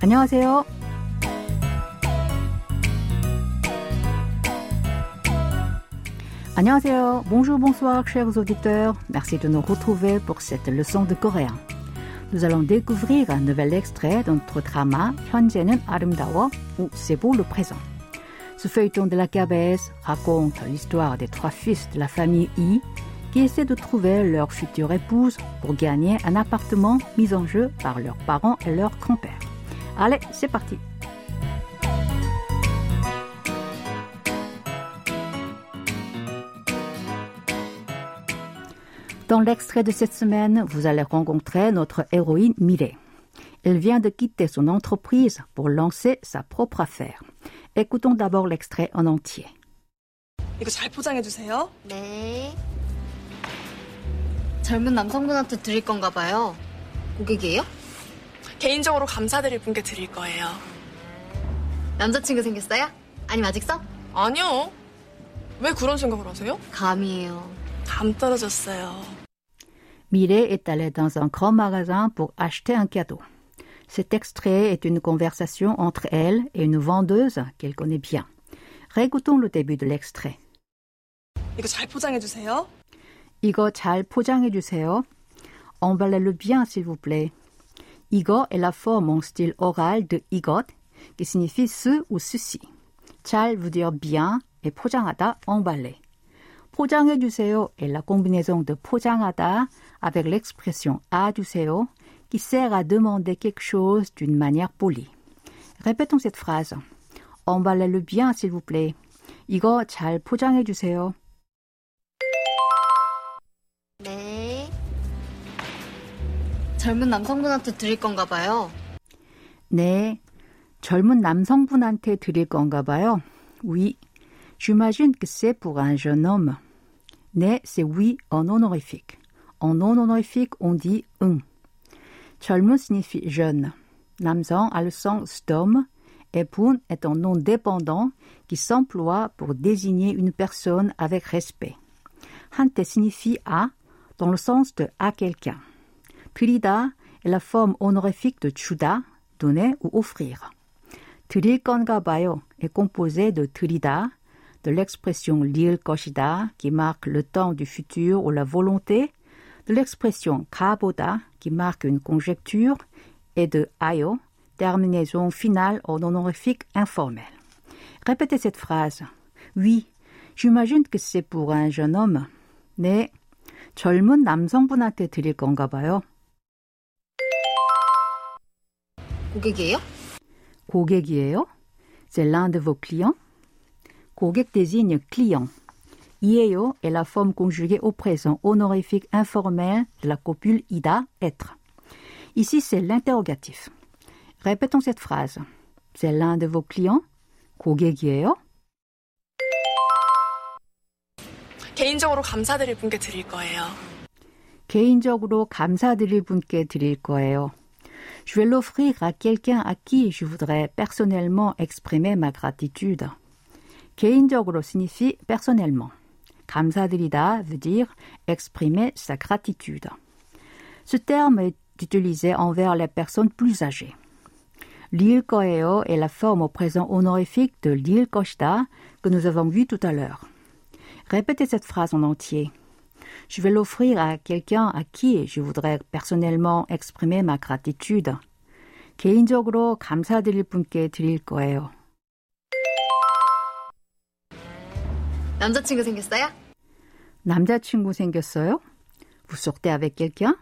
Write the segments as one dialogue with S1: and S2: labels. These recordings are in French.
S1: 안녕하세요. 안녕하세요. Bonjour, bonsoir, chers auditeurs. Merci de nous retrouver pour cette leçon de coréen. Nous allons découvrir un nouvel extrait de notre drama 현재는 아름다워 ou C'est beau le présent. Ce feuilleton de la KBS raconte l'histoire des trois fils de la famille I qui essaient de trouver leur future épouse pour gagner un appartement mis en jeu par leurs parents et leur grand-père. Allez, c'est parti. Dans l'extrait de cette semaine, vous allez rencontrer notre héroïne Mireille. Elle vient de quitter son entreprise pour lancer sa propre affaire. Écoutons d'abord l'extrait en entier.
S2: 이거 잘 포장해 주세요.
S3: 네. 젊은 남성분한테 드릴 건가 봐요. 고객이에요?
S2: 개인적으로 감사드릴 분께 드릴 거예요.
S3: 남자친구 생겼어요? 아니면 아직 써?
S2: 아니요. 왜 그런 생각을 하세요?
S3: 감이에요.
S2: 감 떨어졌어요.
S1: Mireille est allée dans un grand magasin pour acheter un cadeau. Cet extrait est une conversation entre elle et une vendeuse qu'elle connaît bien. Récoutons le début de l'extrait.
S2: 이거 잘 포장해 주세요.
S1: 이거 잘 포장해 주세요. Emballez-le bien, s'il vous plaît. 이거 est la forme en style oral de 이것, qui signifie ce ou ceci. 잘 veut dire bien et 포장하다, emballer. 포장해 주세요 est la combinaison de 포장하다 avec l'expression 아 주세요 qui sert à demander quelque chose d'une manière polie. Répétons cette phrase. Emballez-le bien, s'il vous plaît. 이거 잘 포장해 주세요.
S3: 젊은 남성분한테 드릴 건가 봐요.
S1: 네, 젊은 남성분한테 드릴 건가 봐요. Oui, j'imagine que c'est pour un jeune homme. 네, c'est oui en honorifique. En non honorifique, on dit 응. 젊은 signifie jeune. 남성 a le sens d'homme et 분 est un nom dépendant qui s'emploie pour désigner une personne avec respect. 한테 signifie à dans le sens de à quelqu'un. 드리다 est la forme honorifique de 주다, donner ou offrir. 드릴 건가 봐요 est composé de 드리다, de l'expression 릴 것이다 qui marque le temps du futur ou la volonté, de l'expression 가보다 qui marque une conjecture et de 아요, terminaison finale en honorifique informel. Répétez cette phrase. Oui, j'imagine que c'est pour un jeune homme. 네, 젊은 남성분한테 드릴 건가 봐요.
S3: 고객이에요?
S1: 고객이에요? C'est l'un de vos clients? 고객 désigne client. 이에요 est la forme conjuguée au présent honorifique informel de la copule ida, être. Ici, c'est l'interrogatif. Répétons cette phrase. C'est l'un de vos clients? 고객이에요?
S2: 개인적으로 감사드릴 분께 드릴 거예요.
S1: 개인적으로 감사드릴 분께 드릴 거예요. Je vais l'offrir à quelqu'un à qui je voudrais personnellement exprimer ma gratitude. 개인적으로 signifie personnellement. 감사드리다 veut dire exprimer sa gratitude. Ce terme est utilisé envers les personnes plus âgées. 릴 거예요 est la forme au présent honorifique de 릴 것이다 que nous avons vu tout à l'heure. Répétez cette phrase en entier. Je vais l'offrir à quelqu'un à qui je voudrais personnellement exprimer ma gratitude. 개인적으로 감사드릴 분께 드릴 거예요.
S3: 남자친구 생겼어요?
S1: 남자친구 생겼어요? Vous sortez avec quelqu'un?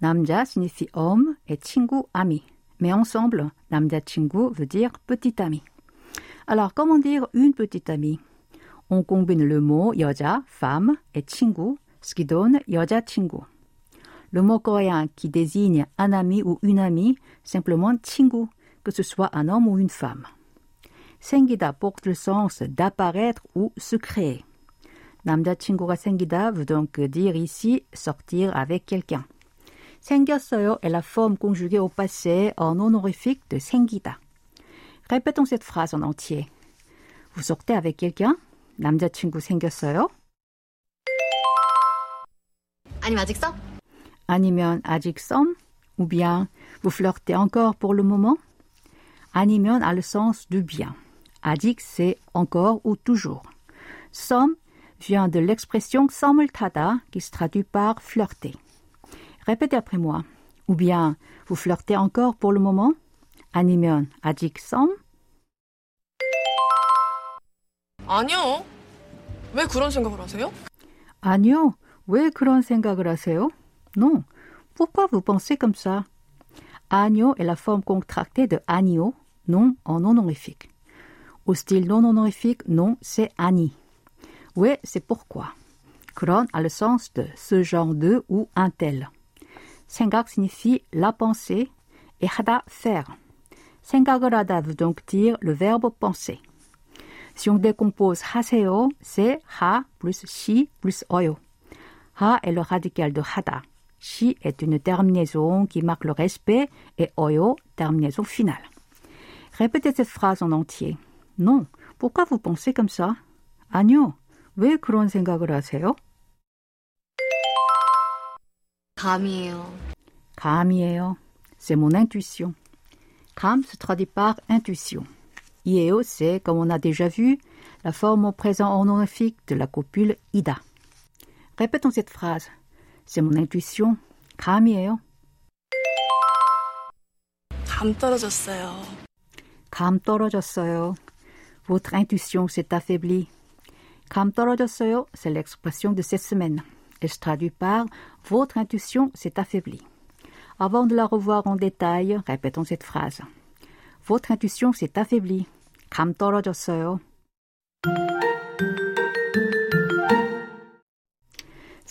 S1: 남자 signifie homme et 친구 ami. Mais ensemble, 남자친구 veut dire petit ami. Alors, comment dire une petite amie? On combine le mot 여자, femme et 친구, ce qui donne 여자친구. Le mot coréen qui désigne un ami ou une amie, simplement 친구, que ce soit un homme ou une femme. 생기다 porte le sens d'apparaître ou se créer. 남자친구가 생기다 veut donc dire ici sortir avec quelqu'un. 생겼어요 est la forme conjuguée au passé en honorifique de 생기다. Répétons cette phrase en entier. Vous sortez avec quelqu'un? 남자친구 생겼어요?
S3: 아니면 아직 써?
S1: 아니면 아직 썸? Ou bien vous flirtez encore pour le moment? 아니면 a le sens de bien. 아직 c'est encore ou toujours. 썸 vient de l'expression 썸을 타다 qui se traduit par flirter. Répétez après moi. Ou bien vous flirtez encore pour le moment? 아니면 아직 썸?
S2: 아니요. 왜 그런 생각을 하세요?
S1: 아니요. 왜 그런 생각을 하세요? Non. Pourquoi vous pensez comme ça? Agno est la forme contractée de agno, non en non honorifique. Au style non honorifique, non, c'est ani. Ouais, c'est pourquoi. Kron a le sens de ce genre de ou un tel. 생각 signifie la pensée et hada faire. 생각을 하다 veut donc dire le verbe penser. Si on décompose 하세요, c'est ha plus shi plus oyo. Ha est le radical de hada. Shi est une terminaison qui marque le respect et oyo, terminaison finale. Répétez cette phrase en entier. Non, pourquoi vous pensez comme ça? 아니요, 왜 그런 생각을 하세요?
S3: 감이에요.
S1: 감이에요. C'est mon intuition. Kam se traduit par intuition. Ieo, c'est, comme on a déjà vu, la forme au présent honorifique de la copule ida. Répétons cette phrase. C'est mon intuition. 감이에요.
S2: 감 떨어졌어요.
S1: 감 떨어졌어요. Votre intuition s'est affaiblie. 감 떨어졌어요, c'est l'expression de cette semaine. Elle se traduit par Votre intuition s'est affaiblie. Avant de la revoir en détail, répétons cette phrase. Votre intuition s'est affaiblie. 감 떨어졌어요.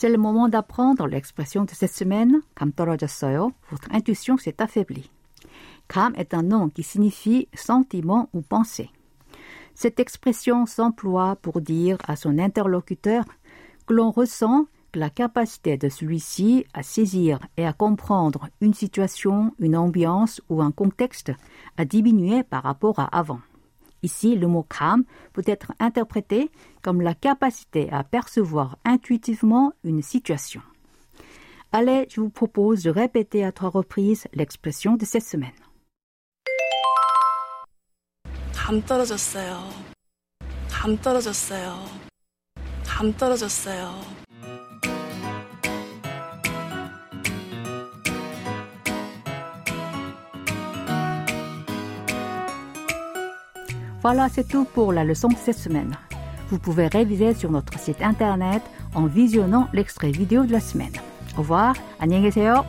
S1: C'est le moment d'apprendre l'expression de cette semaine. 감 떨어졌어요. Votre intuition s'est affaiblie. 감 est un nom qui signifie sentiment ou pensée. Cette expression s'emploie pour dire à son interlocuteur que l'on ressent que la capacité de celui-ci à saisir et à comprendre une situation, une ambiance ou un contexte a diminué par rapport à avant. Ici, le mot kam peut être interprété comme la capacité à percevoir intuitivement une situation. Allez, je vous propose de répéter à trois reprises l'expression de cette semaine. Voilà, c'est tout pour la leçon de cette semaine. Vous pouvez réviser sur notre site internet en visionnant l'extrait vidéo de la semaine. Au revoir, 안녕히 계세요.